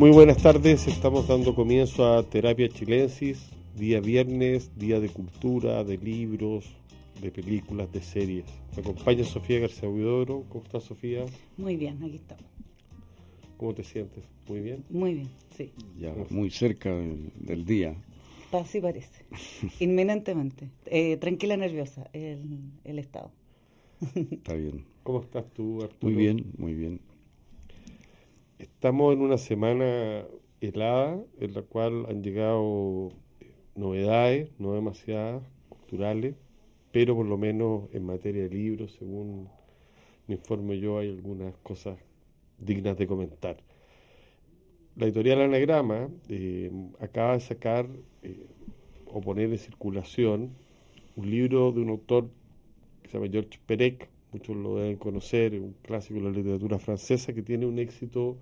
Muy buenas tardes, estamos dando comienzo a Terapia Chilensis, día viernes, día de cultura, de libros, de películas, de series. Me acompaña Sofía García Huidoro. ¿Cómo estás, Sofía? Muy bien, aquí estamos. ¿Cómo te sientes? ¿Muy bien? Muy bien, sí. Ya muy cerca del, día. Así parece. Inminentemente. Eh, tranquila, nerviosa, el, el estado. Está bien. ¿Cómo estás tú, Arturo? Muy bien, muy bien. Estamos en una semana helada en la cual han llegado novedades, no demasiadas, culturales, pero por lo menos en materia de libros, según me informo yo, hay algunas cosas dignas de comentar. La editorial Anagrama eh, acaba de sacar eh, o poner en circulación un libro de un autor que se llama Georges Perec, muchos lo deben conocer, un clásico de la literatura francesa que tiene un éxito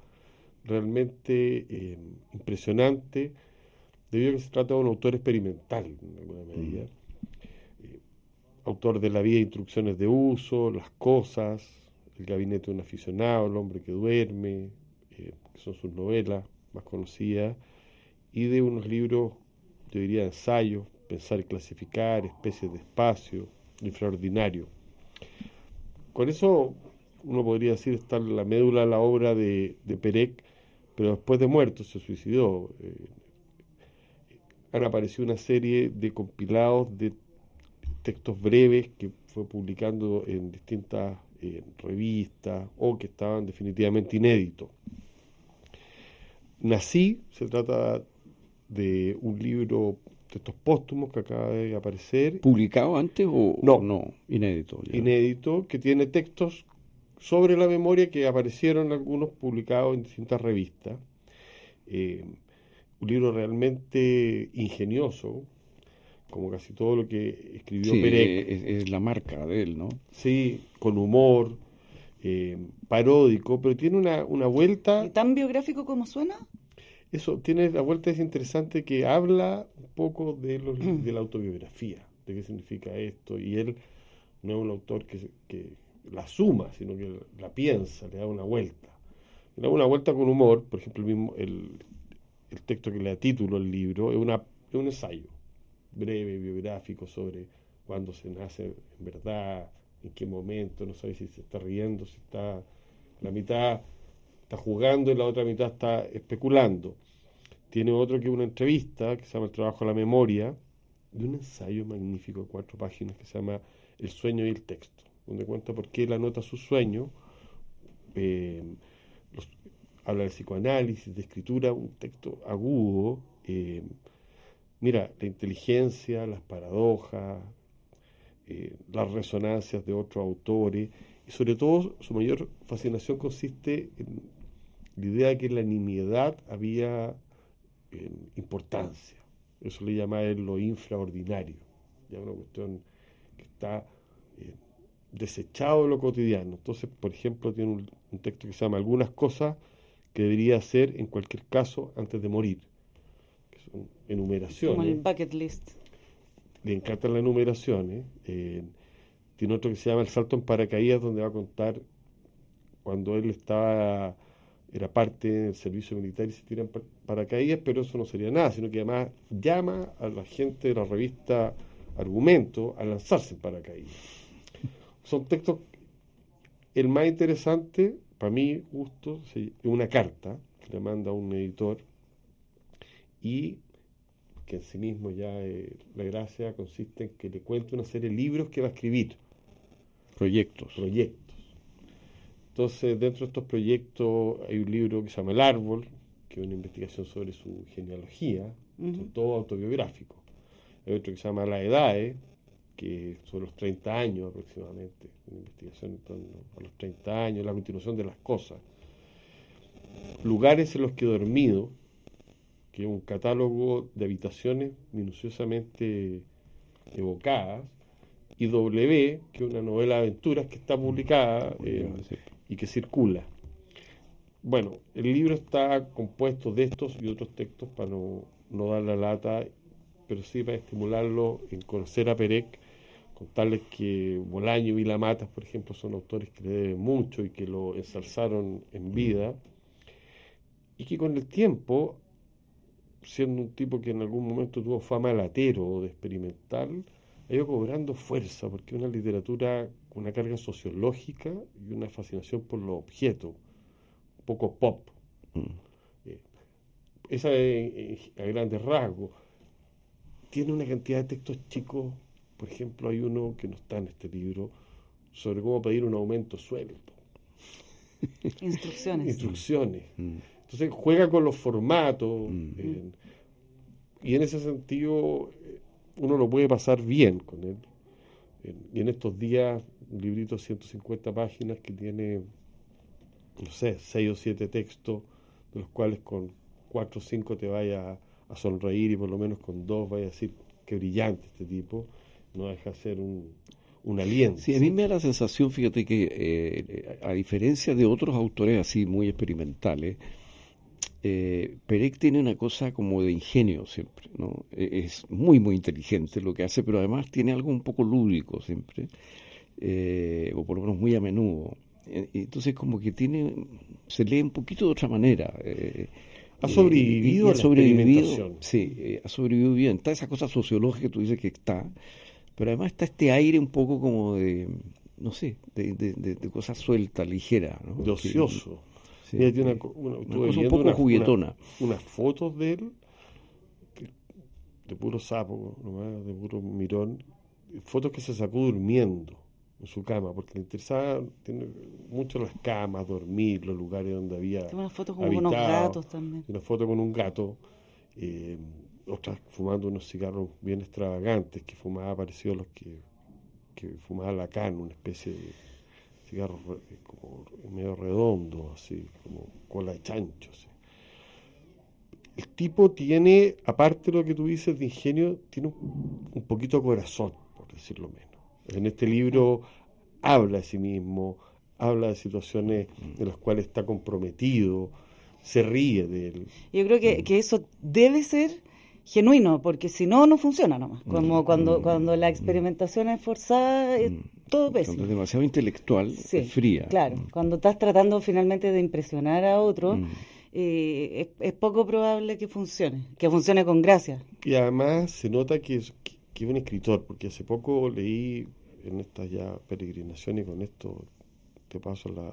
realmente eh, impresionante, debido a que se trata de un autor experimental en alguna medida. Eh, autor de La vida instrucciones de uso, Las cosas, El gabinete de un aficionado, El hombre que duerme, eh, que son sus novelas más conocidas, y de unos libros, yo diría, ensayos, Pensar y clasificar, Especies de espacio, Infraordinario. Con eso uno podría decir está la médula la obra de, de Perec, pero después de muerto se suicidó. Eh, han aparecido una serie de compilados de textos breves que fue publicando en distintas eh, revistas o que estaban definitivamente inéditos. Nací, se trata de un libro de estos póstumos que acaba de aparecer. ¿Publicado antes o no? No, inédito. Inédito, que tiene textos sobre la memoria que aparecieron algunos publicados en distintas revistas. Eh, un libro realmente ingenioso, como casi todo lo que escribió sí, Perec. Es, la marca de él, ¿no? Sí, con humor, eh, paródico, pero tiene una, una vuelta... ¿Y tan biográfico como suena? Eso, tiene la vuelta es interesante que habla un poco de, los, de la autobiografía, de qué significa esto, y él no es un autor que, que la suma, sino que la piensa, le da una vuelta. Le da una vuelta con humor, por ejemplo, el, mismo, el, el texto que le da título al libro es, una, es un ensayo breve, biográfico, sobre cuándo se nace en verdad, en qué momento, no sabe si se está riendo, si está la mitad está jugando y la otra mitad está especulando. Tiene otro que una entrevista que se llama El trabajo a la memoria, de un ensayo magnífico de cuatro páginas que se llama El sueño y el texto donde cuenta por qué él anota su sueño, eh, habla de psicoanálisis, de escritura, un texto agudo. Eh, mira, la inteligencia, las paradojas, eh, las resonancias de otros autores, y sobre todo su mayor fascinación consiste en la idea de que la nimiedad había importancia. Eso le llama él lo infraordinario, ya una cuestión que está desechado de lo cotidiano. Entonces, por ejemplo, tiene un, texto que se llama Algunas cosas que debería hacer en cualquier caso antes de morir. Que son enumeraciones. Como el bucket list. Le encantan las enumeraciones. Eh, tiene otro que se llama El salto en paracaídas, donde va a contar cuando él estaba era parte del servicio militar y se tiran paracaídas, pero eso no sería nada, sino que además llama a la gente de la revista Argumento a lanzarse en paracaídas son textos, el más interesante, para mí, gusto, es una carta que le manda a un editor y que en sí mismo ya eh, la gracia consiste en que le cuente una serie de libros que va a escribir. Proyectos. Proyectos. Entonces, dentro de estos proyectos hay un libro que se llama El Árbol, que es una investigación sobre su genealogía, todo autobiográfico. Hay otro que se llama La Edad, que son los 30 años aproximadamente, una investigación en torno a los 30 años, la continuación de las cosas. Lugares en los que he dormido, que es un catálogo de habitaciones minuciosamente evocadas, y W, que es una novela de aventuras que está publicada eh, y que circula. Bueno, el libro está compuesto de estos y otros textos para no, no dar la lata, pero sí para estimularlo en conocer a Perec contarles que Bolaño y Vilamatas, por ejemplo, son autores que le deben mucho y que lo ensalzaron en vida. y que con el tiempo, siendo un tipo que en algún momento tuvo fama de latero o de experimental, ha ido cobrando fuerza, porque una literatura una carga sociológica y una fascinación por los objetos, un poco pop. Eh, esa es a grandes rasgos. Tiene una cantidad de textos chicos, por ejemplo, hay uno que no está en este libro, sobre cómo pedir un aumento sueldo. Instrucciones. Instrucciones. Entonces juega con los formatos eh, y en ese sentido eh, uno lo puede pasar bien con él. y en estos días, un librito de 150 páginas que tiene, no sé, 6 o 7 textos, de los cuales con 4 o 5 te vaya a, sonreír y por lo menos con dos vaya a decir qué brillante este tipo, no deja de ser un, un aliento. Sí, a mí me da la sensación, fíjate que eh, a diferencia de otros autores así muy experimentales, eh, Perec tiene una cosa como de ingenio siempre, ¿no? E, es muy, muy inteligente lo que hace, pero además tiene algo un poco lúdico siempre, eh, o por lo menos muy a menudo. E, entonces como que tiene, se lee un poquito de otra manera. Eh, ha sobrevivido ha sobrevivido, Sí, ha sobrevivido bien. Está esa cosa sociológica que tú dices que está, pero además está este aire un poco como de, no sé, de, de, de, cosa suelta, ligera. ¿no? De ocioso. Mira, tiene una, cosa un poco juguetona. unas fotos de él, de puro sapo, de puro mirón, fotos que se sacó durmiendo en su cama, porque le interesaba tiene mucho las camas, dormir, los lugares donde había. Tiene una foto con unos gatos también. Una foto con un gato, eh, otras fumando unos cigarros bien extravagantes que fumaba parecido a los que, que fumaba Lacan, una especie de cigarro como medio redondo, así, como cola de chancho. El tipo tiene, aparte de lo que tú dices de ingenio, tiene un, poquito de corazón, por decirlo menos. En este libro habla de sí mismo, habla de situaciones en las cuales está comprometido, se ríe de él. Yo creo que, que eso debe ser genuino, porque si no, no funciona nomás. Como mm. cuando, cuando la experimentación es forzada, es mm. todo pésimo. Cuando es demasiado intelectual, es fría. Claro, mm. cuando estás tratando finalmente de impresionar a otro, eh, es, poco probable que funcione, que funcione con gracia. Y además se nota que es, que es un escritor, porque hace poco leí en estas ya peregrinaciones, con esto te paso la,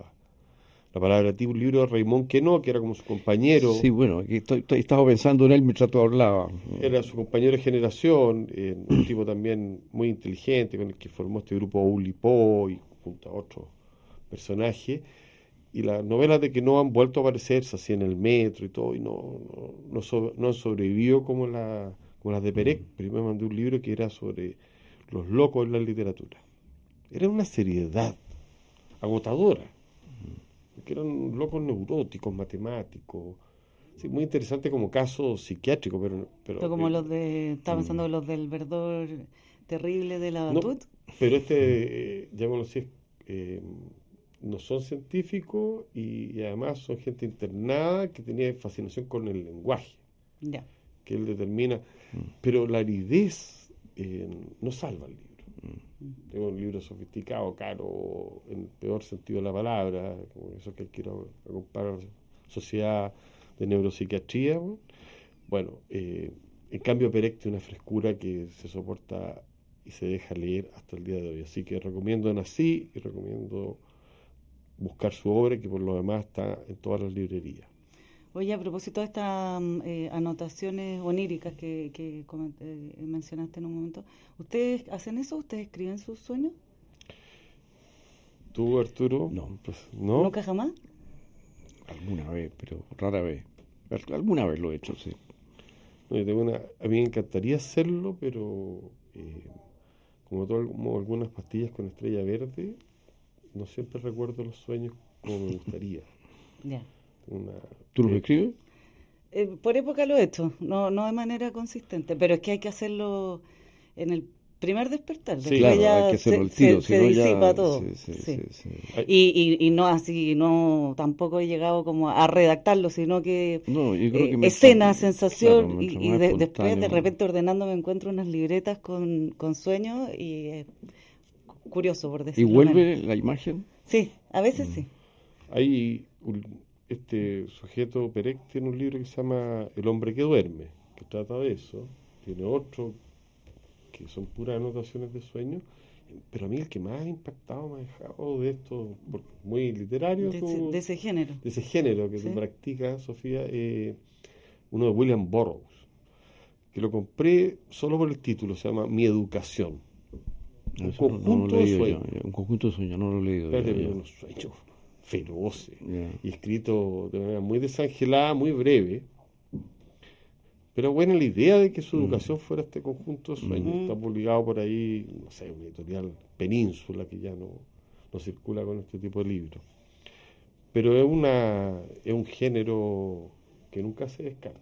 la palabra tipo un libro de Raymond no que era como su compañero. Sí, bueno, estoy, estaba pensando en él mientras tú hablabas. Era su compañero de generación, eh, un tipo también muy inteligente, con el que formó este grupo Ulipo y junto a otros personajes. Y las novelas de que no han vuelto a aparecerse así en el metro y todo, y no, no, no, han sobrevivido como, la, como las de Perec. Primero mandé un libro que era sobre los locos en la literatura. Era una seriedad agotadora que eran locos neuróticos, matemáticos. Sí, muy interesante como caso psiquiátrico, pero... Pero, como los de... Estaba pensando mm. los del verdor terrible de la Batut. pero este, eh, ya conocí, eh, no son científicos y, además son gente internada que tenía fascinación con el lenguaje. Ya. Que él determina. Mm. Pero la aridez eh, no salva el libro. Tengo un libro sofisticado, caro, en el peor sentido de la palabra, como eso que quiero comparar sociedad de neuropsiquiatría. Bueno, eh, en cambio Perec tiene una frescura que se soporta y se deja leer hasta el día de hoy. Así que recomiendo Nací y recomiendo buscar su obra, que por lo demás está en todas las librerías. Oye, a propósito de estas mm, eh, anotaciones oníricas que, que eh, mencionaste en un momento, ¿ustedes hacen eso? ¿Ustedes escriben sus sueños? ¿Tú, Arturo? No. Pues, ¿no? ¿Nunca jamás? Alguna vez, pero rara vez. Alguna vez lo he hecho, sí. tengo una, a mí me encantaría hacerlo, pero eh, como, todo, como algunas pastillas con estrella verde, no siempre recuerdo los sueños como me gustaría. Ya. ¿Tú lo escribes? Eh, por época lo he hecho, no, no de manera consistente, pero es que hay que hacerlo en el primer despertar. Sí, claro, hay que se, tiro, se, disipa todo. Y, y, no así, no tampoco he llegado como a redactarlo, sino que, eh, escena, sensación, y, después de repente ordenando me encuentro unas libretas con, con sueños y es curioso por decirlo. ¿Y vuelve la imagen? Sí, a veces mm. sí. Hay este sujeto Perec tiene un libro que se llama El hombre que duerme, que trata de eso. Tiene otro que son puras anotaciones de sueños. Pero a mí el que más ha impactado, me ha dejado de esto, muy literario. De, ese, género. De ese género que se practica, Sofía, eh, uno de William Burroughs, que lo compré solo por el título, se llama Mi Educación. Un conjunto de sueños. un conjunto de sueños, no lo he leído. Pero unos sueños feroces y escrito de manera muy desangelada, muy breve. Pero buena la idea de que su mm. educación fuera este conjunto de sueños. Está publicado por ahí, no sé, una editorial Península que ya no, no circula con este tipo de libros. Pero es, una, es un género que nunca se descarta,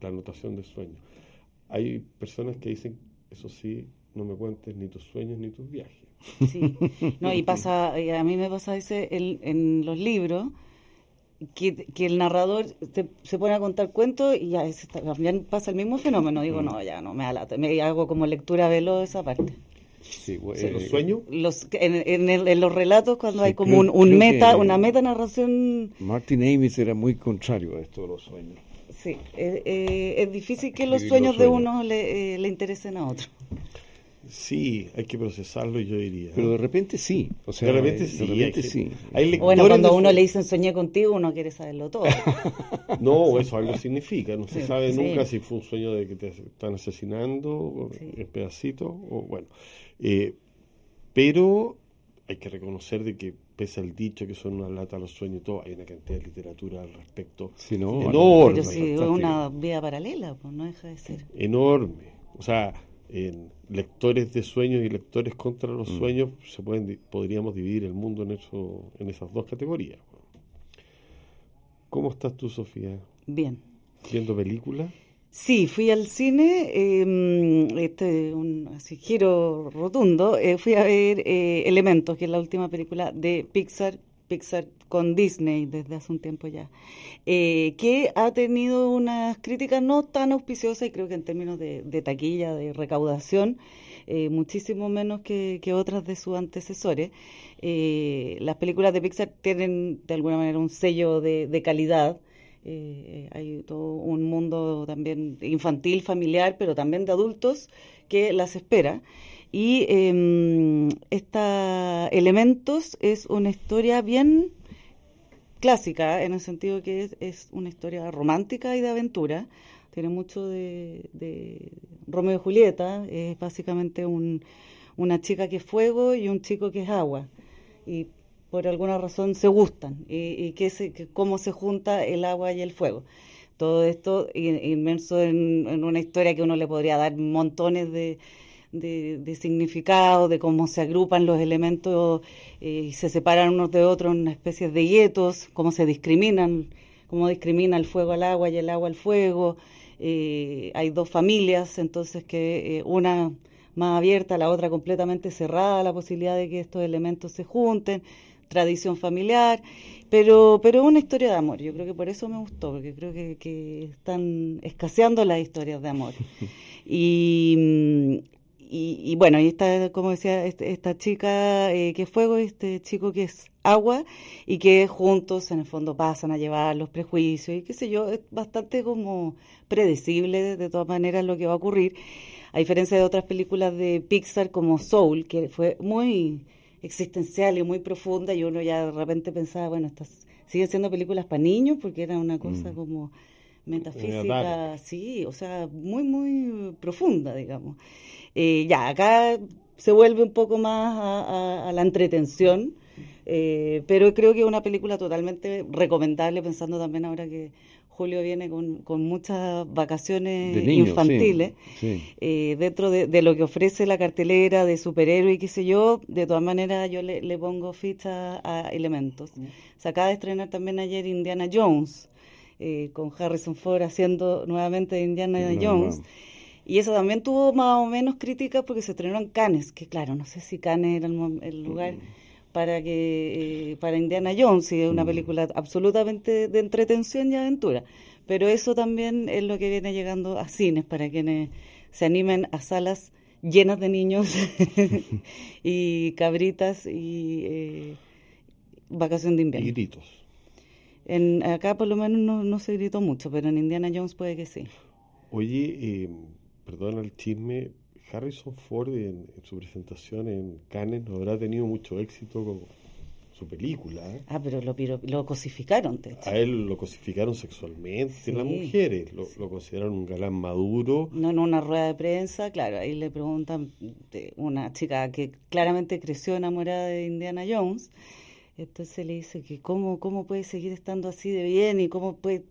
la anotación de sueños. Hay personas que dicen, eso sí, no me cuentes ni tus sueños ni tus viajes. Sí, no, y pasa, a mí me pasa ese en los libros, que, el narrador se, pone a contar cuentos y ya, pasa el mismo fenómeno. Digo, mm. no, ya no me alata, me hago como lectura veloz esa parte. Sí, eh, ¿Los sueños? Los, en, los relatos, cuando hay como un, meta, una meta narración. Martin Amis era muy contrario a esto de los sueños. Sí, eh, eh, es difícil que los sueños, de uno le, le interesen a otro. Sí, hay que procesarlo, yo diría. Pero de repente sí. O sea, de repente sí. bueno, cuando a uno le dicen soñé contigo, uno quiere saberlo todo. no, eso algo significa. No se sabe nunca si fue un sueño de que te están asesinando en pedacitos o bueno. Eh, pero hay que reconocer de que pese al dicho que son una lata los sueños y todo, hay una cantidad de literatura al respecto enorme. Pero si es una vía paralela, pues no deja de ser. Enorme. O sea, en lectores de sueños y lectores contra los mm. sueños, se pueden, podríamos dividir el mundo en, eso, en esas dos categorías. ¿Cómo estás tú, Sofía? Bien. ¿Viendo películas? Sí, fui al cine, eh, este, un así, giro rotundo, eh, fui a ver eh, Elementos, que es la última película de Pixar, Pixar con Disney desde hace un tiempo ya, eh, que ha tenido unas críticas no tan auspiciosas y creo que en términos de, taquilla, de recaudación, eh, muchísimo menos que, otras de sus antecesores. Eh, las películas de Pixar tienen de alguna manera un sello de, calidad. hay todo un mundo también infantil, familiar, pero también de adultos que las espera. Y eh, esta Elementos es una historia bien clásica, en el sentido que es, una historia romántica y de aventura. Tiene mucho de, Romeo y Julieta, es básicamente una chica que es fuego y un chico que es agua. Y por alguna razón se gustan, y, que se, cómo se junta el agua y el fuego. Todo esto inmerso en una historia que uno le podría dar montones de, de, significado, de cómo se agrupan los elementos eh, y se separan unos de otros en una especie de guetos, cómo se discriminan, cómo discrimina el fuego al agua y el agua al fuego. Eh, hay dos familias, entonces que eh, una más abierta, la otra completamente cerrada la posibilidad de que estos elementos se junten, tradición familiar, pero pero una historia de amor. Yo creo que por eso me gustó, porque creo que, que están escaseando las historias de amor. Y, mm, y, bueno, y está, como decía, este, esta chica eh, que es fuego, este chico que es agua, y que juntos en el fondo pasan a llevar los prejuicios, y qué sé yo, es bastante como predecible de todas maneras lo que va a ocurrir, a diferencia de otras películas de Pixar como Soul, que fue muy existencial y muy profunda, y uno ya de repente pensaba, bueno, estas siguen siendo películas para niños, porque era una cosa mm. como metafísica, sí, o sea, muy, muy profunda, digamos. Eh, ya, acá se vuelve un poco más a, la entretención, eh, pero creo que es una película totalmente recomendable, pensando también ahora que Julio viene con, muchas vacaciones infantiles, eh, dentro de, lo que ofrece la cartelera de superhéroes y qué sé yo, de todas maneras yo le, pongo ficha a elementos. Se acaba de estrenar también ayer Indiana Jones, con Harrison Ford haciendo nuevamente Indiana Jones. Y eso también tuvo más o menos críticas porque se estrenó en Cannes, que claro, no sé si Cannes era el, lugar para que eh, para Indiana Jones, y es una película absolutamente de entretención y aventura. Pero eso también es lo que viene llegando a cines para quienes se animen a salas llenas de niños y cabritas y eh, vacación de invierno. Y gritos. En, acá por lo menos no, no se gritó mucho, pero en Indiana Jones puede que sí. Oye, eh, perdona el chisme, Harrison Ford en, su presentación en Cannes no habrá tenido mucho éxito con su película. ¿eh? Ah, pero lo, lo cosificaron. A él lo cosificaron sexualmente las mujeres, lo, lo, consideraron un galán maduro. No, en una rueda de prensa, claro, ahí le preguntan de una chica que claramente creció enamorada de Indiana Jones. Entonces le dice que cómo, cómo puede seguir estando así de bien y cómo puede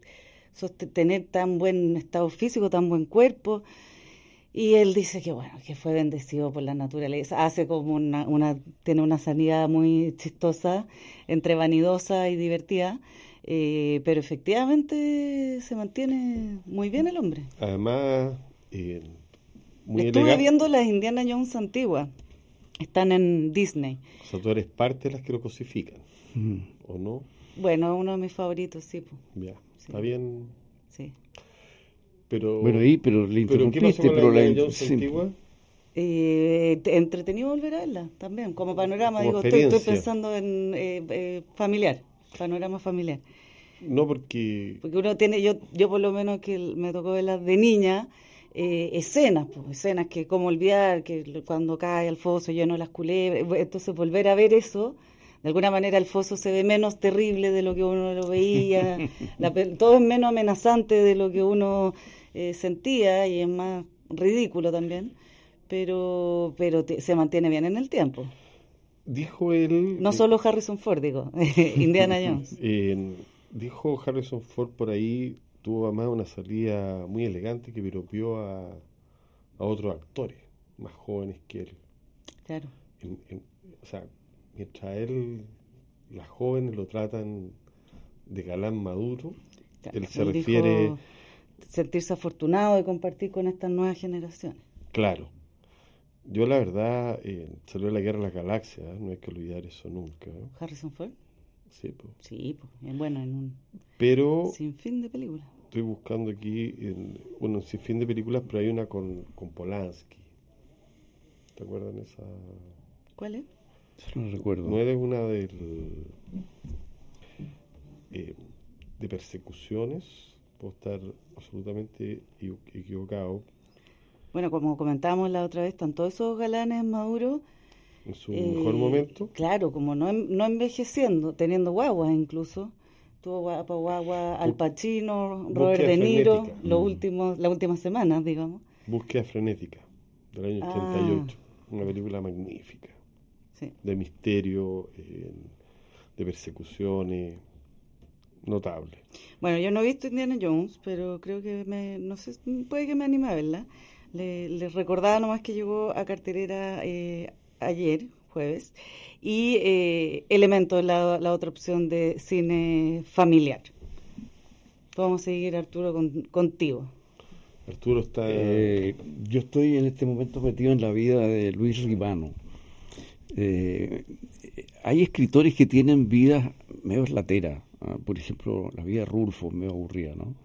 tener tan buen estado físico, tan buen cuerpo. Y él dice que bueno, que fue bendecido por la naturaleza, hace como una, una tiene una sanidad muy chistosa, entre vanidosa y divertida, eh, pero efectivamente se mantiene muy bien el hombre. Además, eh, muy Estuve viendo las Indiana Jones antiguas, están en Disney. O sea, tú eres parte de las que lo cosifican, mm. ¿o no? Bueno, uno de mis favoritos, sí. Ya, está bien. Sí. Pero, bueno, ahí, pero le interrumpiste, pero la, antigua? Eh, entretenido volver a verla también, como panorama, digo, estoy, pensando en eh, eh, familiar, panorama familiar. No porque... Porque uno tiene, yo yo por lo menos que me tocó verla de niña, eh, escenas, pues, escenas que como olvidar, que cuando cae al foso lleno las culebras, entonces volver a ver eso, de alguna manera el foso se ve menos terrible de lo que uno lo veía, todo es menos amenazante de lo que uno eh, sentía y es más ridículo también, pero, pero se mantiene bien en el tiempo. Dijo él... No solo Harrison Ford, digo, Indiana Jones. dijo Harrison Ford por ahí, tuvo además una salida muy elegante que piropió a, a otros actores más jóvenes que él. Claro. o sea, mientras él, las jóvenes lo tratan de galán maduro, él se refiere sentirse afortunado de compartir con estas nuevas generaciones. Claro. Yo la verdad, eh, salió la guerra de las galaxias, ¿eh? no hay que olvidar eso nunca. Harrison Ford. Sí, pues. Sí, pues, bueno, en un pero sin fin de películas. Estoy buscando aquí, en, bueno, sin fin de películas, pero hay una con, con Polanski. ¿Te acuerdas de esa? ¿Cuál es? No recuerdo. No eres una del, eh, de persecuciones puedo estar absolutamente equivocado. Bueno, como comentábamos la otra vez, están todos esos galanes maduros. En su mejor eh, momento. Claro, como no, no envejeciendo, teniendo guaguas incluso. Tuvo guagua, Al Pacino, Robert De Niro, los mm. últimos, las últimas semanas, digamos. Búsqueda frenética, del año 88. Ah. Una película magnífica. De misterio, eh, de persecuciones notable. Bueno, yo no he visto Indiana Jones, pero creo que me, no sé, puede que me anime a verla. Le, recordaba nomás que llegó a carterera eh, ayer, jueves, y eh, Elementos, la, la otra opción de cine familiar. Vamos a seguir, Arturo, contigo. Arturo está... Eh, yo estoy en este momento metido en la vida de Luis Ribano. Eh, hay escritores que tienen vidas medio lateras Ah, por ejemplo, la vida de Rulfo me aburría, ¿no?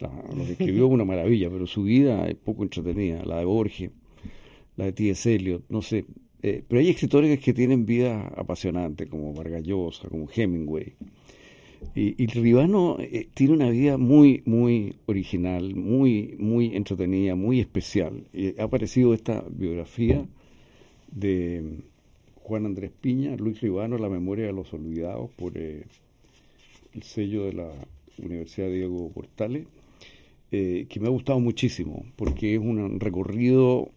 lo que escribió es una maravilla, pero su vida es poco entretenida. La de Borges, la de T.S. Eliot, no sé. Eh, pero hay escritores que tienen vida apasionante, como Vargas Llosa, como Hemingway. Y, y Ribano eh, tiene una vida muy, muy original, muy, muy entretenida, muy especial. Y ha aparecido esta biografía de Juan Andrés Piña, Luis Ribano, La memoria de los olvidados, por eh, el sello de la Universidad Diego Portales, eh, que me ha gustado muchísimo, porque es un recorrido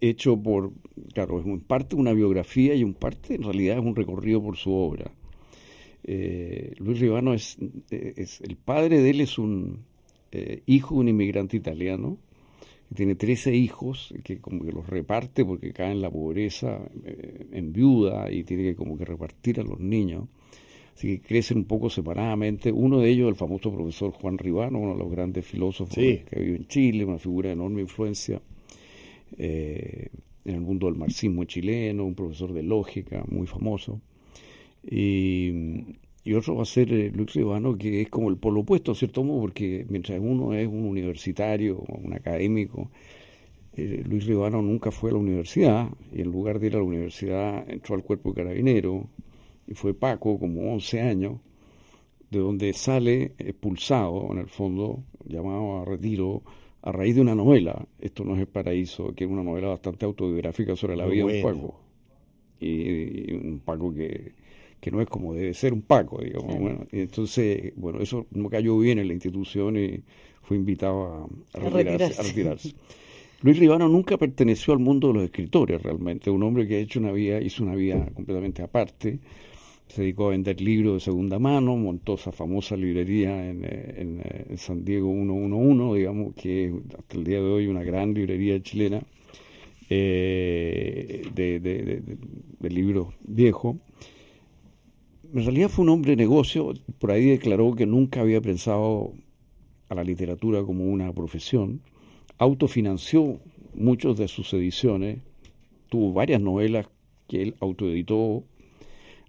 hecho por, claro, es en parte una biografía y en parte en realidad es un recorrido por su obra. Eh, Luis Ribano es, es, el padre de él es un eh, hijo de un inmigrante italiano, que tiene 13 hijos, que como que los reparte porque cae en la pobreza, en viuda, y tiene que como que repartir a los niños así que crecen un poco separadamente. Uno de ellos, el famoso profesor Juan Ribano, uno de los grandes filósofos que vive en Chile, una figura de enorme influencia eh, en el mundo del marxismo chileno, un profesor de lógica muy famoso. Y, otro va a ser eh, Luis Ribano, que es como el polo opuesto, cierto porque mientras uno es un universitario, un académico, eh, Luis Ribano nunca fue a la universidad y en lugar de ir a la universidad entró al cuerpo carabinero, y fue Paco como 11 años, de donde sale expulsado, en el fondo, llamado a retiro, a raíz de una novela, Esto no es el paraíso, que es una novela bastante autobiográfica sobre la vida de un Paco. Y, un Paco que, que, no es como debe ser un Paco, digamos. Bueno, entonces, bueno, eso no cayó bien en la institución y fue invitado a, retirarse. Luis Ribano nunca perteneció al mundo de los escritores realmente, un hombre que ha hecho una vida, hizo una vida completamente aparte se dedicó a vender libros de segunda mano, montó esa famosa librería en, eh, eh, en, San Diego 111, digamos, que hasta el día de hoy una gran librería chilena eh, de, de, libros viejos. En realidad fue un hombre de negocio, por ahí declaró que nunca había pensado a la literatura como una profesión, autofinanció muchas de sus ediciones, tuvo varias novelas que él autoeditó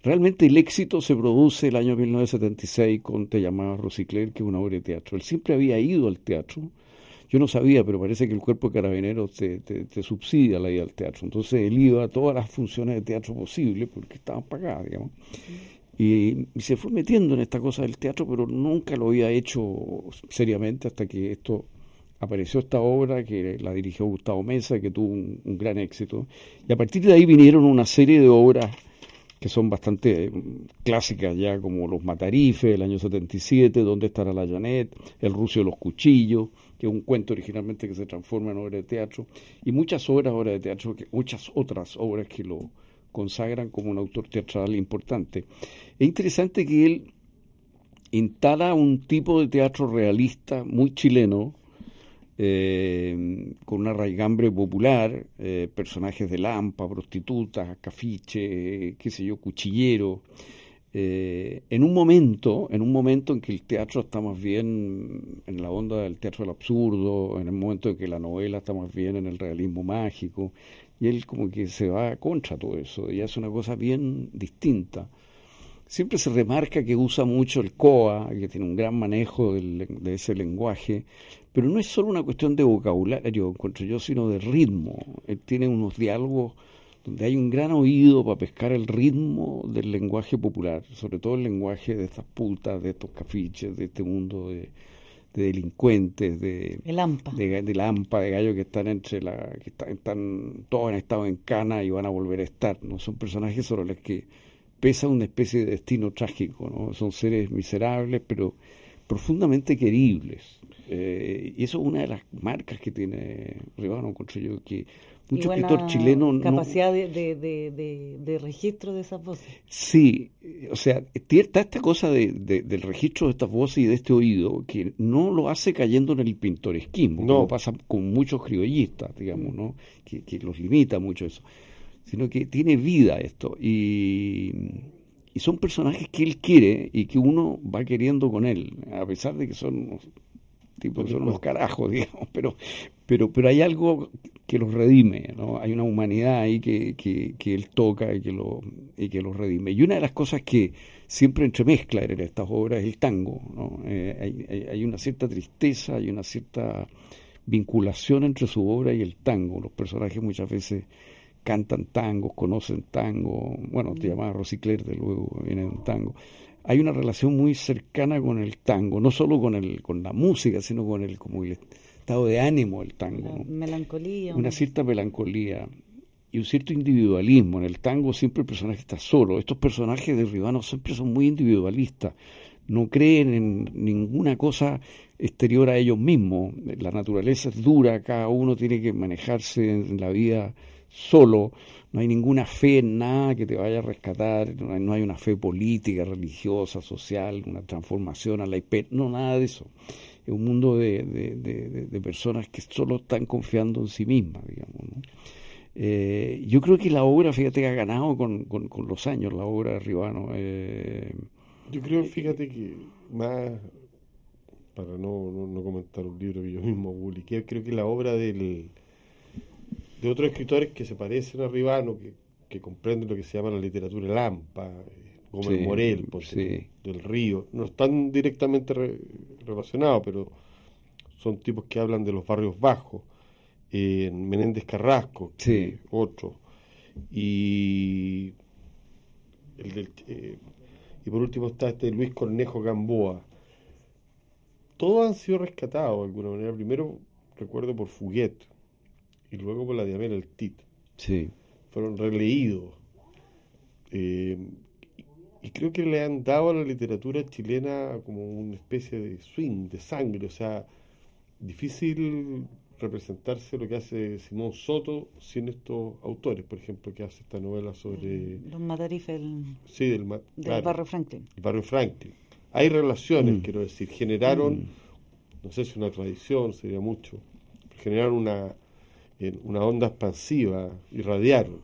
Realmente el éxito se produce el año 1976 con Te llamaba Rosicler, que es una obra de teatro. Él siempre había ido al teatro. Yo no sabía, pero parece que el cuerpo de carabineros te, te, subsidia la ida al teatro. Entonces él iba a todas las funciones de teatro posibles porque estaban pagadas, digamos. Y, se fue metiendo en esta cosa del teatro, pero nunca lo había hecho seriamente hasta que esto apareció esta obra que la dirigió Gustavo Mesa, que tuvo un, un gran éxito. Y a partir de ahí vinieron una serie de obras que son bastante eh, clásicas ya, como Los Matarifes, el año 77, Dónde estará la Janet, El Rucio de los Cuchillos, que es un cuento originalmente que se transforma en obra de teatro, y muchas obras, obras de teatro, que, muchas otras obras que lo consagran como un autor teatral importante. Es interesante que él instala un tipo de teatro realista muy chileno, eh, con una raigambre popular, eh, personajes de lampa, prostitutas, cafiche, qué sé yo, cuchillero, eh, en un momento, en un momento en que el teatro está más bien en la onda del teatro del absurdo, en el momento en que la novela está más bien en el realismo mágico, y él como que se va contra todo eso, y hace una cosa bien distinta. Siempre se remarca que usa mucho el COA, que tiene un gran manejo de ese lenguaje, pero no es solo una cuestión de vocabulario, encuentro yo, sino de ritmo. Él tiene unos diálogos donde hay un gran oído para pescar el ritmo del lenguaje popular, sobre todo el lenguaje de estas putas, de estos cafiches, de este mundo de, delincuentes, de, lampa, de, de, lampa, de gallos que están entre la, que están, todos han estado en cana y van a volver a estar, no son personajes sobre los que pesa una especie de destino trágico, ¿no? son seres miserables pero profundamente queribles eh, y eso es una de las marcas que tiene Ribano, encuentro yo, que muchos escritores chilenos... Capacidad de, de, de, registro de esas voces. Sí, o sea, está esta cosa del registro de estas voces y de este oído que no lo hace cayendo en el pintoresquismo, no. como pasa con muchos criollistas, digamos, ¿no? Que, que los limita mucho eso, sino que tiene vida esto y y son personajes que él quiere y que uno va queriendo con él, a pesar de que son tipo son unos carajos, digamos, pero, pero, pero hay algo que los redime, ¿no? Hay una humanidad ahí que, que, él toca y que, lo, y que los redime. Y una de las cosas que siempre entremezcla en estas obras es el tango, ¿no? Eh, hay, hay, una cierta tristeza, hay una cierta vinculación entre su obra y el tango. Los personajes muchas veces cantan tangos, conocen tango, bueno, te llamaba Rosicler, de luego viene un tango hay una relación muy cercana con el tango, no solo con el con la música, sino con el como el estado de ánimo del tango. melancolía. Una cierta melancolía y un cierto individualismo. En el tango siempre el personaje está solo. Estos personajes de Ribano siempre son muy individualistas. No creen en ninguna cosa exterior a ellos mismos. La naturaleza es dura, cada uno tiene que manejarse en la vida solo no hay ninguna fe en nada que te vaya a rescatar, no hay, una fe política, religiosa, social, una transformación a la IP, no, nada de eso. Es un mundo de, de, personas que solo están confiando en sí mismas, digamos. Eh, yo creo que la obra, fíjate, ha ganado con, con, los años, la obra de Ribano. Eh, yo creo, fíjate que más, para no, no, comentar un libro que yo mismo publiqué, creo que la obra del de otros escritores que se parecen a Ribano, que, que comprenden lo que se llama la literatura Lampa, eh, Gómez Morel, por del Río. No están directamente relacionados, pero son tipos que hablan de los barrios bajos. Eh, Menéndez Carrasco, otro. Y el del, eh, y por último está este Luis Cornejo Gamboa. Todos han sido rescatados de alguna manera. Primero recuerdo por Fuguet y luego por la Diamela El Tit. Sí. Fueron releídos. Eh, y creo que le han dado a la literatura chilena como una especie de swing, de sangre, o sea, difícil representarse lo que hace Simón Soto sin estos autores, por ejemplo, que hace esta novela sobre... Los Matarifes sí, del, barrio Franklin. El barrio Franklin. Hay relaciones, Mm. quiero decir, generaron, Mm. no sé si una tradición, sería mucho, generaron una, una onda expansiva, irradiaron.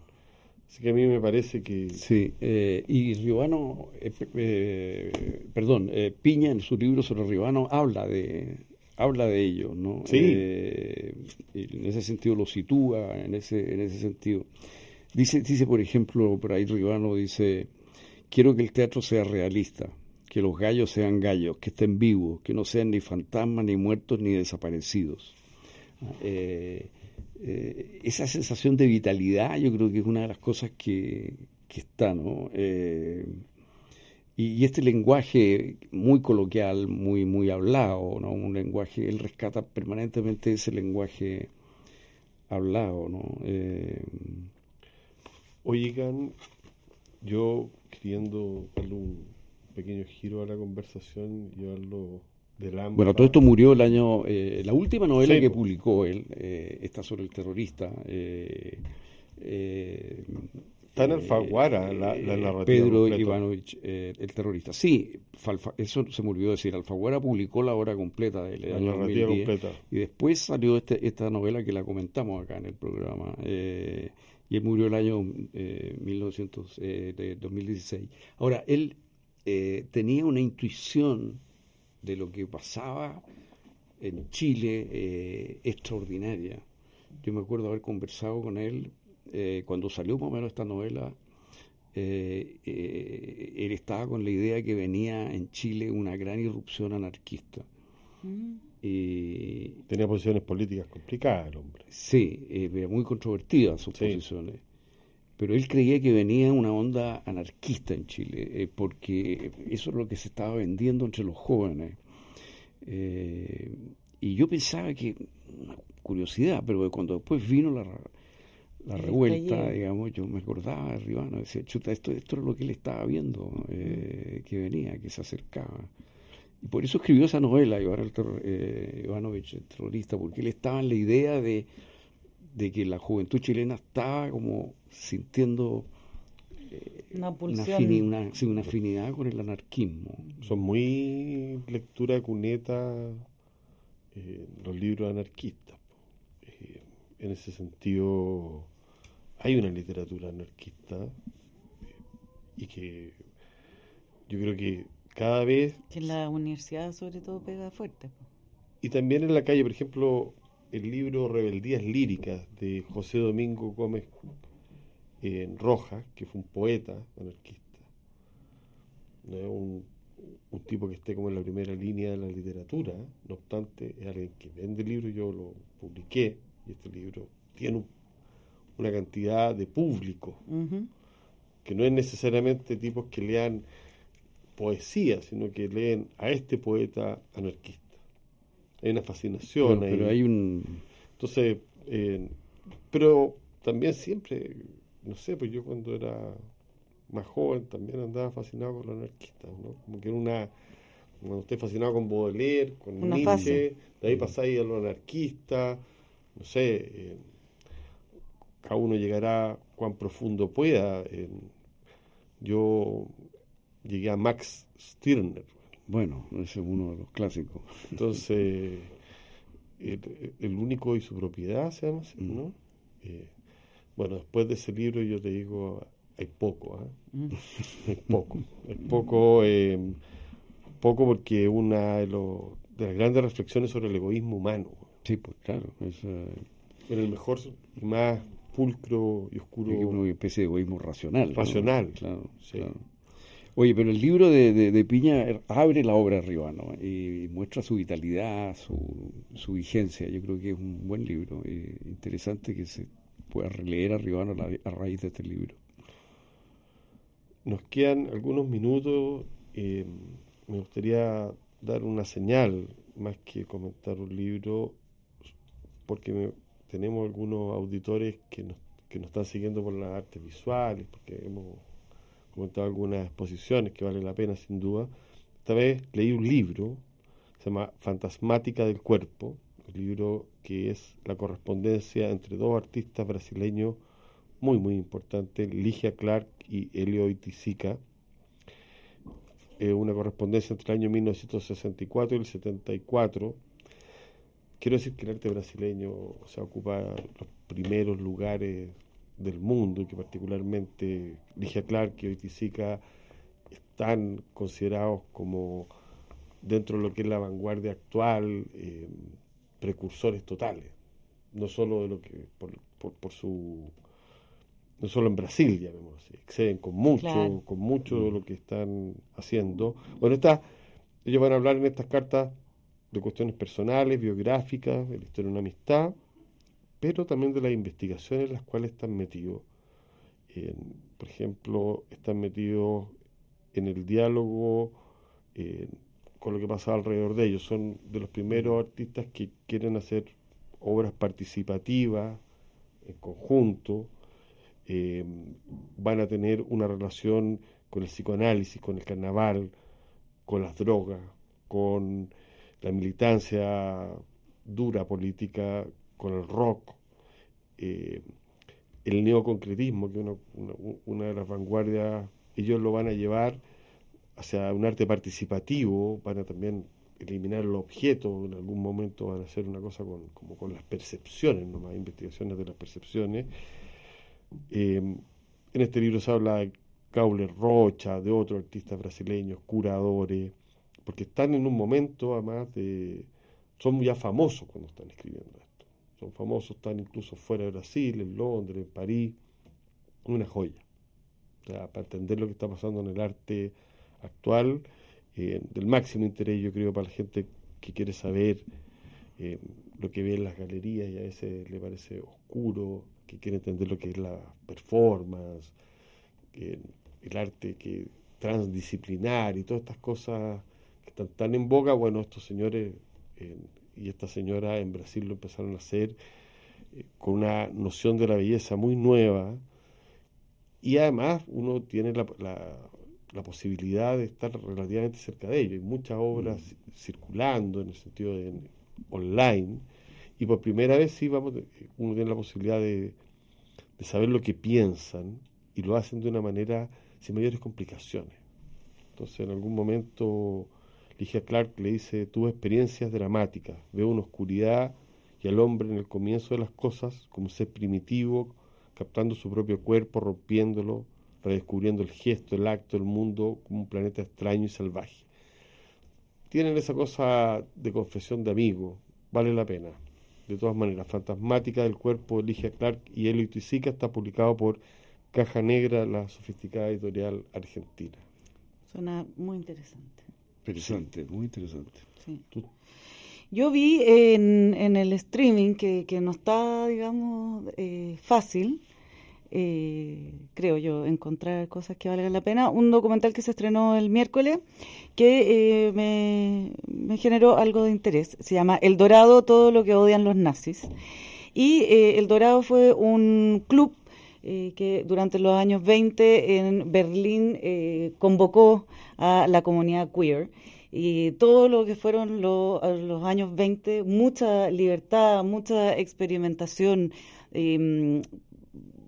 Así que a mí me parece que... Sí, eh, y Riobano, eh, eh, perdón, Piña en su libro sobre Riobano habla de habla de ello, ¿no? Sí. En ese sentido lo sitúa, en ese en ese sentido. Dice dice por ejemplo por ahí Riobano dice quiero que el teatro sea realista, que los gallos sean gallos, que estén vivos, que no sean ni fantasmas, ni muertos, ni desaparecidos. Eh, eh, esa sensación de vitalidad yo creo que es una de las cosas que, que está, ¿no? Eh, y, este lenguaje muy coloquial, muy, muy hablado, ¿no? Un lenguaje, él rescata permanentemente ese lenguaje hablado, ¿no? Eh, Oigan, yo queriendo darle un pequeño giro a la conversación, llevarlo. Bueno, todo esto murió el año. eh, la última novela Sí, que publicó él, eh, está sobre el terrorista. eh, eh, Está en eh, Alfaguara la, la eh, narrativa. Pedro completa. Ivanovich, eh, el terrorista. Sí, Falfa- eso se me olvidó decir. Alfaguara publicó la obra completa del La narrativa 2010, completa. Y después salió este, esta novela que la comentamos acá en el programa. y él murió el año eh, 1900, eh, de 2016. Ahora, él eh, tenía una intuición de lo que pasaba en Chile eh, extraordinaria. Yo me acuerdo haber conversado con él eh, cuando salió más o menos esta novela. eh, eh, él estaba con la idea que venía en Chile una gran irrupción anarquista. Mm. Y Tenía posiciones políticas complicadas el hombre. Sí, eh, era muy controvertida sus Sí. posiciones. Pero él creía que venía una onda anarquista en Chile, eh, porque eso es lo que se estaba vendiendo entre los jóvenes. Eh, y yo pensaba que, una curiosidad, pero cuando después vino la, la El revuelta, digamos, yo me acordaba de Ribano, decía, chuta, esto, esto es lo que él estaba viendo, eh, que venía, que se acercaba. Y por eso escribió esa novela, Iván el terror- eh, Ivanovich, el terrorista, porque él estaba en la idea de, de que la juventud chilena estaba como sintiendo eh, Una una, afini- una- sí, una afinidad con el anarquismo. Son muy lectura cuneta eh, los libros anarquistas. Eh, en ese sentido, hay una literatura anarquista eh, y que yo creo que cada vez Que en la universidad sobre todo pega fuerte. Y también en la calle, por ejemplo, el libro Rebeldías Líricas de José Domingo Gómez en Rojas, que fue un poeta anarquista. No un, un tipo que esté como en la primera línea de la literatura, no obstante, es alguien que vende libros, yo lo publiqué, y este libro tiene un- una cantidad de público, Ujú. que no es necesariamente tipos que lean poesía, sino que leen a este poeta anarquista. Hay una fascinación Pero, ahí. pero hay un... Entonces, eh, pero también siempre, no sé, pues yo cuando era más joven también andaba fascinado con los anarquistas, ¿no? Como que era una, cuando estoy fascinado con Baudelaire, con Una Nietzsche, fase. de ahí pasáis a los anarquistas, no sé, eh, cada uno llegará cuán profundo pueda. eh, yo llegué a Max Stirner, Bueno, ese es uno de los clásicos. entonces, el, el único y su propiedad se llama así, ¿no? Eh, bueno, después de ese libro yo te digo, hay poco. Mm. Hay poco. Hay poco, eh, poco porque una de, los- de las grandes reflexiones sobre el egoísmo humano, Sí, pues claro, es eh, en el mejor y más pulcro y oscuro. una especie de egoísmo racional. ¿no? Racional, Claro, sí. claro. Oye, pero el libro de, Piña abre la obra arriba, ¿no? Y muestra su vitalidad, su, su vigencia. Yo creo que es un buen libro. interesante que se pueda releer a Ribano a, raíz de este libro. nos quedan algunos minutos. Me gustaría dar una señal más que comentar un libro, porque tenemos algunos auditores que nos, que nos están siguiendo por las artes visuales, porque hemos comentado algunas exposiciones que vale la pena sin duda. Esta vez leí un libro, se llama Fantasmática del Cuerpo, un libro que es la correspondencia entre dos artistas brasileños muy, muy importantes, Ligia Clark y Elio Itisica eh, una correspondencia entre el año 1964 y el 74. Quiero decir que el arte brasileño se ocupa los primeros lugares del mundo y que particularmente Ligia Clark y Oiticica están considerados como dentro de lo que es la vanguardia actual eh, precursores totales no solo de lo que por, por su no solo en Brasil, vemos así, exceden con mucho, con mucho de lo que están haciendo. Bueno, está, ellos van a hablar en estas cartas de cuestiones personales, biográficas, de la historia de una amistad, pero también de las investigaciones en las cuales están metidos. por ejemplo, están metidos en el diálogo con lo que pasa alrededor de ellos. Son de los primeros artistas que quieren hacer obras participativas en conjunto eh, van a tener una relación con el psicoanálisis, con el carnaval, con las drogas, con la militancia dura política, con el rock, eh, el neoconcretismo, que es una, de las vanguardias, ellos lo van a llevar hacia un arte participativo, van a también eliminar los objetos, en algún momento van a hacer una cosa con, como con las percepciones, nomás investigaciones de las percepciones, eh, en este libro se habla de Cauler Rocha, de otros artistas brasileños, curadores, porque están en un momento además de... son ya famosos cuando están escribiendo. Son famosos, están incluso fuera de Brasil, en Londres, en París. Una joya. para entender lo que está pasando en el arte actual, eh, del máximo interés, yo creo, para la gente que quiere saber eh, lo que ve en las galerías y a veces le parece oscuro, que quiere entender lo que es la performance, el arte que transdisciplinar y todas estas cosas que están tan en boga, bueno, estos señores y esta señora en Brasil lo empezaron a hacer eh, con una noción de la belleza muy nueva y además uno tiene la, la, posibilidad de estar relativamente cerca de ello. Hay muchas obras mm. circulando en el sentido de online y por primera vez sí vamos, uno tiene la posibilidad de, saber lo que piensan y lo hacen de una manera sin mayores complicaciones. Entonces en algún momento Ligia Clark le dice, tuve experiencias dramáticas, veo una oscuridad y al hombre en el comienzo de las cosas como ser primitivo, captando su propio cuerpo, rompiéndolo, redescubriendo el gesto, el acto, el mundo como un planeta extraño y salvaje. Tienen esa cosa de confesión de amigo, vale la pena de todas maneras, Fantasmática del cuerpo de Ligia Clark y Elio Tizica está publicado por Caja Negra, la sofisticada editorial argentina. Suena muy interesante. Interesante, muy interesante. Yo vi en, en el streaming que, que no está, digamos, eh, fácil eh, creo yo, encontrar cosas que valgan la pena. Un documental que se estrenó el miércoles que eh, me, generó algo de interés. Se llama El Dorado, todo lo que odian los nazis. Y eh, El Dorado fue un club que durante los años 20 en Berlín convocó a la comunidad queer y todo lo que fueron los años 20, mucha libertad, mucha experimentación, em,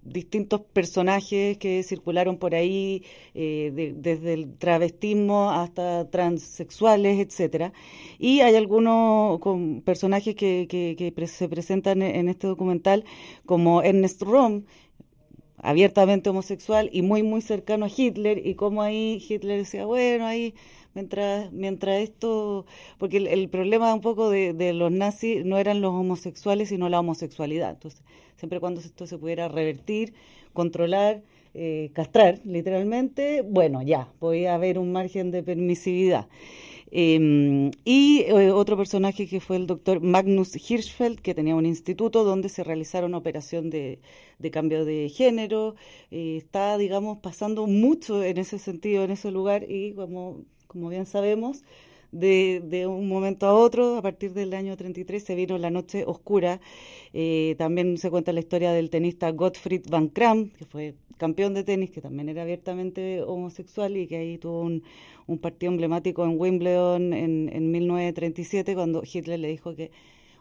distintos personajes que circularon por ahí, eh, desde el travestismo hasta transexuales, etcétera. Y hay algunos personajes que, que, se presentan en este documental, como Ernest Rom, abiertamente homosexual y muy, muy cercano a Hitler, y como ahí Hitler decía, bueno, ahí mientras mientras esto porque el, problema un poco de, de, los nazis no eran los homosexuales sino la homosexualidad entonces siempre cuando esto se pudiera revertir, controlar, eh, castrar, literalmente, bueno, ya, podía haber un margen de permisividad. Em, y eh, otro personaje que fue el doctor Magnus Hirschfeld, que tenía un instituto donde se realizaron operación de, de cambio de género. Eh, está, digamos, pasando mucho en ese sentido, en ese lugar, y como, como bien sabemos, de, de, un momento a otro, a partir del año 33 se vino la noche oscura. Eh, también se cuenta la historia del tenista Gottfried Van Kram, que fue campeón de tenis, que también era abiertamente homosexual y que ahí tuvo un, un partido emblemático en Wimbledon en, en 1937, cuando Hitler le dijo que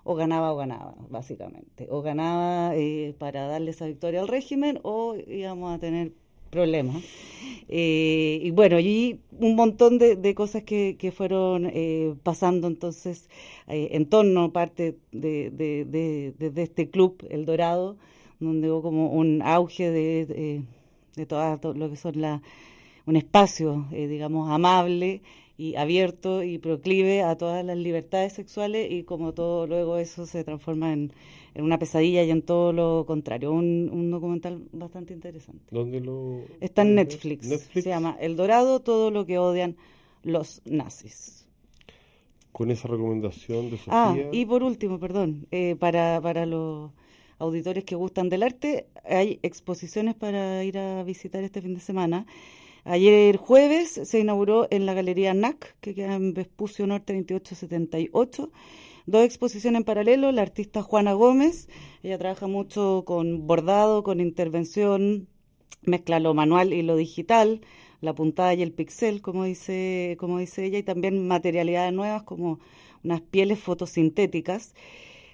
o ganaba o ganaba, básicamente. O ganaba eh, para darle esa victoria al régimen o íbamos a tener problemas. Eh, y bueno, y un montón de, cosas que, que fueron eh, pasando entonces eh, en torno parte de, de, este club, El Dorado, donde hubo como un auge de, de, todo lo que son la, un espacio, digamos, amable y abierto y proclive a todas las libertades sexuales y como todo luego eso se transforma en, en una pesadilla y en todo lo contrario. Un, un documental bastante interesante. ¿Dónde lo...? Está en Netflix. Se llama El Dorado, todo lo que odian los nazis. Con esa recomendación de Sofía... Ah, y por último, perdón, eh, para, para los auditores que gustan del arte, hay exposiciones para ir a visitar este fin de semana. Ayer jueves se inauguró en la Galería NAC, que queda en Vespucio Norte 2878, dos exposiciones en paralelo. La artista Juana Gómez, ella trabaja mucho con bordado, con intervención, mezcla lo manual y lo digital, la puntada y el pixel, como dice, como dice ella, y también materialidades nuevas como unas pieles fotosintéticas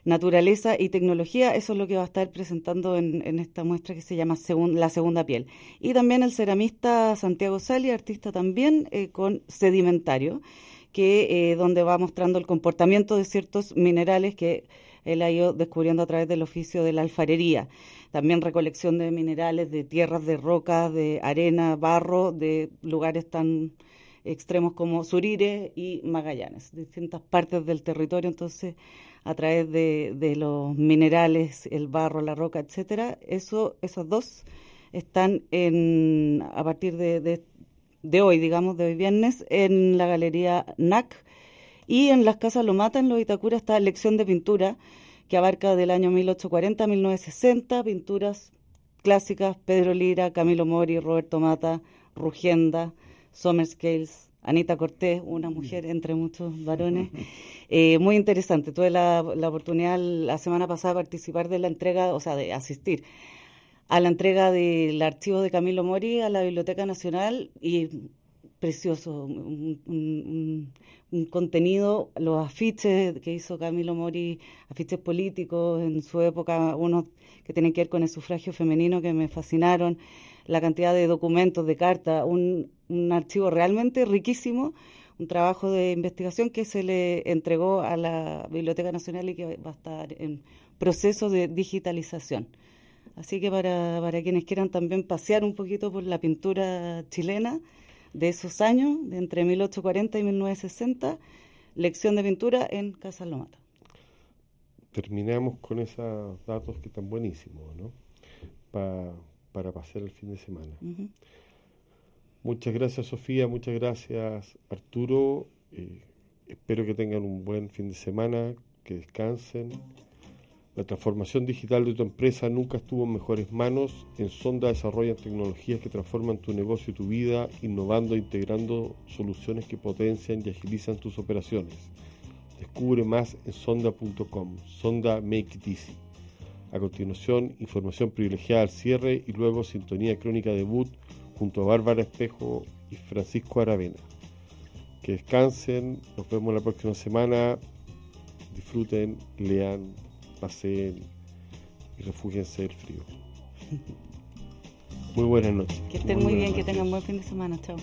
naturaleza y tecnología, eso es lo que va a estar presentando en, en esta muestra que se llama La Segunda Piel. Y también el ceramista Santiago Sali, artista también eh, con sedimentario, que eh, donde va mostrando el comportamiento de ciertos minerales que él ha ido descubriendo a través del oficio de la alfarería. También recolección de minerales, de tierras, de rocas, de arena, barro, de lugares tan extremos como Surire y Magallanes, distintas partes del territorio. Entonces, a través de, de los minerales, el barro, la roca, etcétera, eso, esos dos están en, a partir de, hoy, digamos, de hoy viernes, en la Galería NAC. Y en las Casas Lomata, en los Itacura, está Lección de Pintura, que abarca del año 1840 a 1960, pinturas clásicas, Pedro Lira, Camilo Mori, Roberto Mata, Rugienda, Scales, Anita Cortés, una mujer entre muchos varones. Eh, muy interesante. Tuve la, la oportunidad la semana pasada de participar de la entrega, o sea, de asistir a la entrega del archivo de Camilo Mori a la Biblioteca Nacional y precioso, un, contenido, los afiches que hizo Camilo Mori, afiches políticos en su época, unos que tienen que ver con el sufragio femenino que me fascinaron, la cantidad de documentos, de cartas, un, un archivo realmente riquísimo, un trabajo de investigación que se le entregó a la Biblioteca Nacional y que va a estar en proceso de digitalización. Así que para, para quienes quieran también pasear un poquito por la pintura chilena de esos años, de entre 1840 y 1960, lección de pintura en Casa Lomata. Terminamos con esos datos que están buenísimos, ¿no? Pasear el fin de semana. Muchas gracias Sofía, muchas gracias Arturo. Eh, espero que tengan un buen fin de semana, que descansen la transformación digital de tu empresa nunca estuvo en mejores manos. En Sonda desarrollan tecnologías que transforman tu negocio y tu vida, innovando e integrando soluciones que potencian y agilizan tus operaciones. Descubre más en sonda.com. Sonda Make It Easy. A continuación, información privilegiada al cierre y luego sintonía crónica debut junto a Bárbara Espejo y Francisco Aravena. Que descansen, nos vemos la próxima semana. Disfruten, lean, paseen y refúgiense del frío. Muy buenas noches. Que estén muy, bien, que tengan buen fin de semana. Chao.